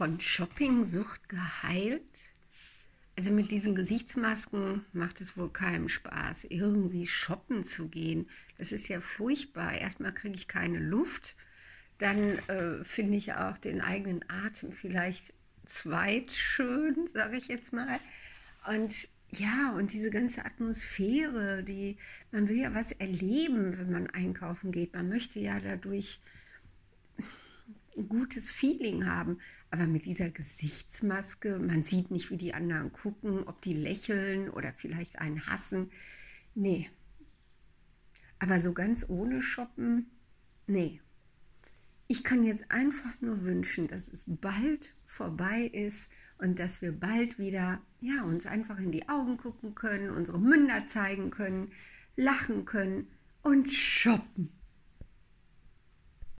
von Shoppingsucht geheilt? Also mit diesen Gesichtsmasken macht es wohl keinem Spaß, irgendwie shoppen zu gehen. Das ist ja furchtbar. Erstmal kriege ich keine Luft, dann äh, finde ich auch den eigenen Atem vielleicht zweitschön, sage ich jetzt mal. Und ja, und diese ganze Atmosphäre, die man will ja was erleben, wenn man einkaufen geht. Man möchte ja dadurch ein gutes Feeling haben. Aber mit dieser Gesichtsmaske, man sieht nicht, wie die anderen gucken, ob die lächeln oder vielleicht einen hassen. Nee. Aber so ganz ohne Shoppen, nee. Ich kann jetzt einfach nur wünschen, dass es bald vorbei ist und dass wir bald wieder ja, uns einfach in die Augen gucken können, unsere Münder zeigen können, lachen können und shoppen.